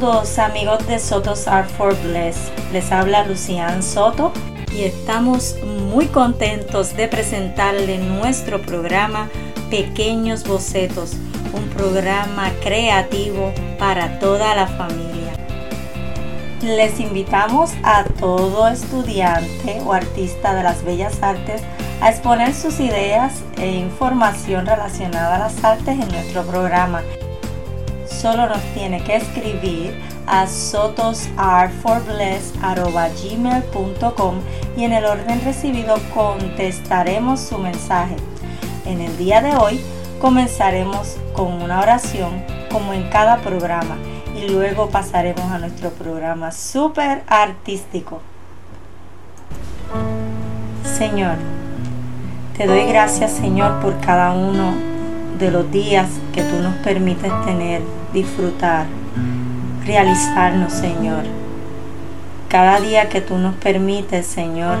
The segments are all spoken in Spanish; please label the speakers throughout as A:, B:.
A: Saludos amigos de Soto's Art for Bless. Les habla Lucian Soto y estamos muy contentos de presentarle nuestro programa Pequeños Bocetos, un programa creativo para toda la familia. Les invitamos a todo estudiante o artista de las bellas artes a exponer sus ideas e información relacionada a las artes en nuestro programa solo nos tiene que escribir a sotosartforbless.gmail.com y en el orden recibido contestaremos su mensaje. En el día de hoy comenzaremos con una oración como en cada programa y luego pasaremos a nuestro programa súper artístico. Señor, te doy gracias Señor por cada uno de los días que tú nos permites tener disfrutar, realizarnos, Señor. Cada día que tú nos permites, Señor,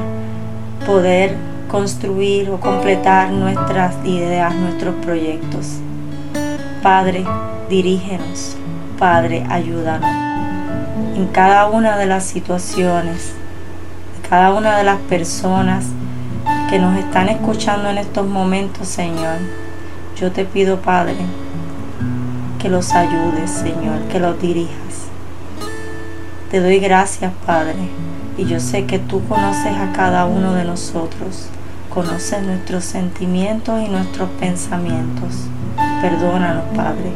A: poder construir o completar nuestras ideas, nuestros proyectos. Padre, dirígenos. Padre, ayúdanos. En cada una de las situaciones, cada una de las personas que nos están escuchando en estos momentos, Señor, yo te pido, Padre, que los ayudes, Señor, que los dirijas. Te doy gracias, Padre, y yo sé que tú conoces a cada uno de nosotros, conoces nuestros sentimientos y nuestros pensamientos. Perdónanos, Padre,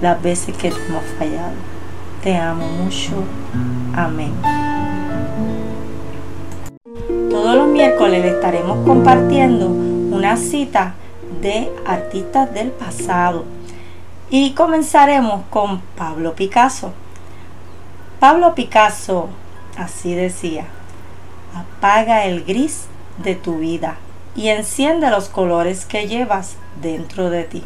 A: las veces que te hemos fallado. Te amo mucho. Amén. Todos los miércoles estaremos compartiendo una cita de artistas del pasado y comenzaremos con Pablo Picasso. Pablo Picasso así decía, apaga el gris de tu vida y enciende los colores que llevas dentro de ti.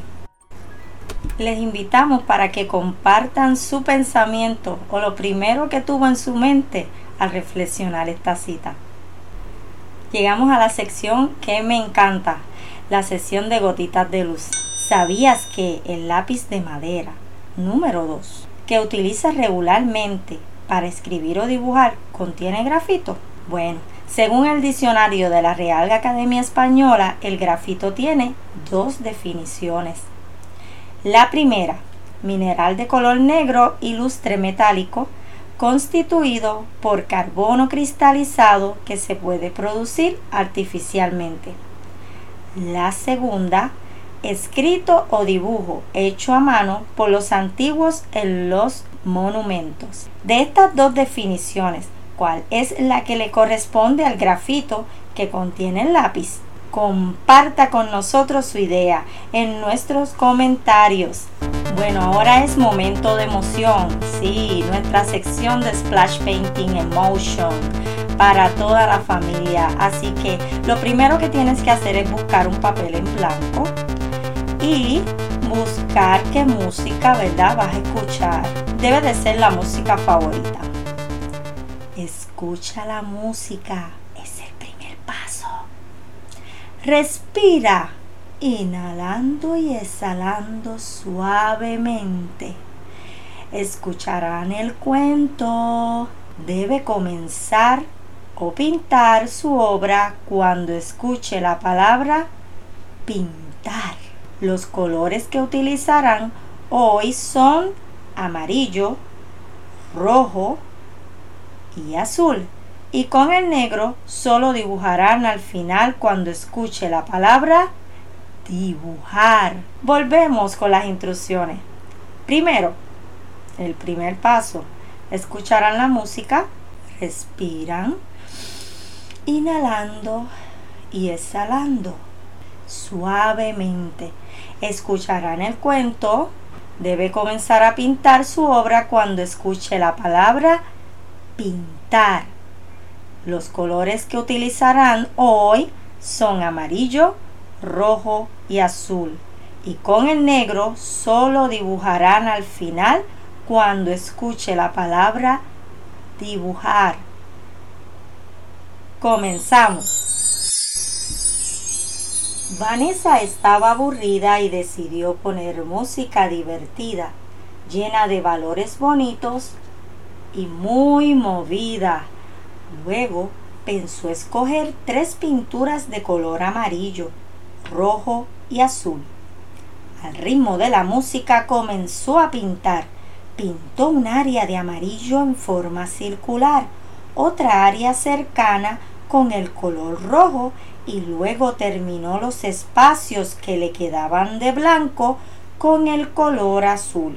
A: Les invitamos para que compartan su pensamiento o lo primero que tuvo en su mente al reflexionar esta cita. Llegamos a la sección que me encanta, la sesión de gotitas de luz. ¿Sabías que el lápiz de madera número 2, que utilizas regularmente para escribir o dibujar, contiene grafito? Bueno, según el diccionario de la Real Academia Española, el grafito tiene dos definiciones. La primera, mineral de color negro ilustre metálico, constituido por carbono cristalizado que se puede producir artificialmente. La segunda, escrito o dibujo hecho a mano por los antiguos en los monumentos. De estas dos definiciones, ¿cuál es la que le corresponde al grafito que contiene el lápiz? Comparta con nosotros su idea en nuestros comentarios. Bueno, ahora es momento de emoción. Sí, nuestra sección de Splash Painting Emotion para toda la familia. Así que lo primero que tienes que hacer es buscar un papel en blanco y buscar qué música, ¿verdad? Vas a escuchar. Debe de ser la música favorita. Escucha la música. Es el primer paso. Respira. Inhalando y exhalando suavemente. Escucharán el cuento. Debe comenzar o pintar su obra cuando escuche la palabra pintar. Los colores que utilizarán hoy son amarillo, rojo y azul. Y con el negro solo dibujarán al final cuando escuche la palabra dibujar. Volvemos con las instrucciones. Primero, el primer paso. Escucharán la música, respiran, inhalando y exhalando suavemente escucharán el cuento, debe comenzar a pintar su obra cuando escuche la palabra pintar. Los colores que utilizarán hoy son amarillo, rojo y azul. Y con el negro solo dibujarán al final cuando escuche la palabra dibujar. Comenzamos. Vanessa estaba aburrida y decidió poner música divertida, llena de valores bonitos y muy movida. Luego pensó escoger tres pinturas de color amarillo, rojo y azul. Al ritmo de la música comenzó a pintar. Pintó un área de amarillo en forma circular, otra área cercana con el color rojo y luego terminó los espacios que le quedaban de blanco con el color azul.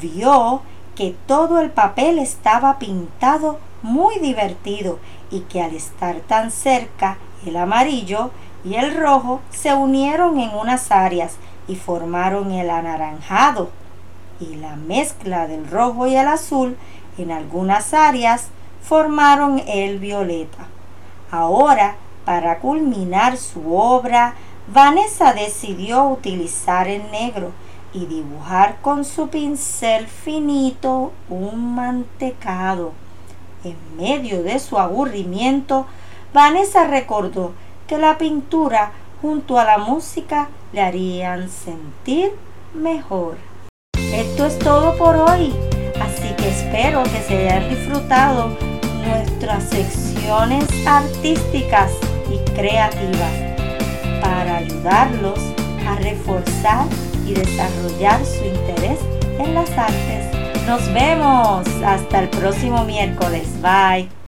A: Vio que todo el papel estaba pintado muy divertido y que al estar tan cerca el amarillo y el rojo se unieron en unas áreas y formaron el anaranjado y la mezcla del rojo y el azul en algunas áreas formaron el violeta. Ahora, para culminar su obra, Vanessa decidió utilizar el negro y dibujar con su pincel finito un mantecado. En medio de su aburrimiento, Vanessa recordó que la pintura junto a la música le harían sentir mejor. Esto es todo por hoy, así que espero que se hayan disfrutado nuestras secciones artísticas y creativas para ayudarlos a reforzar y desarrollar su interés en las artes. Nos vemos hasta el próximo miércoles. Bye.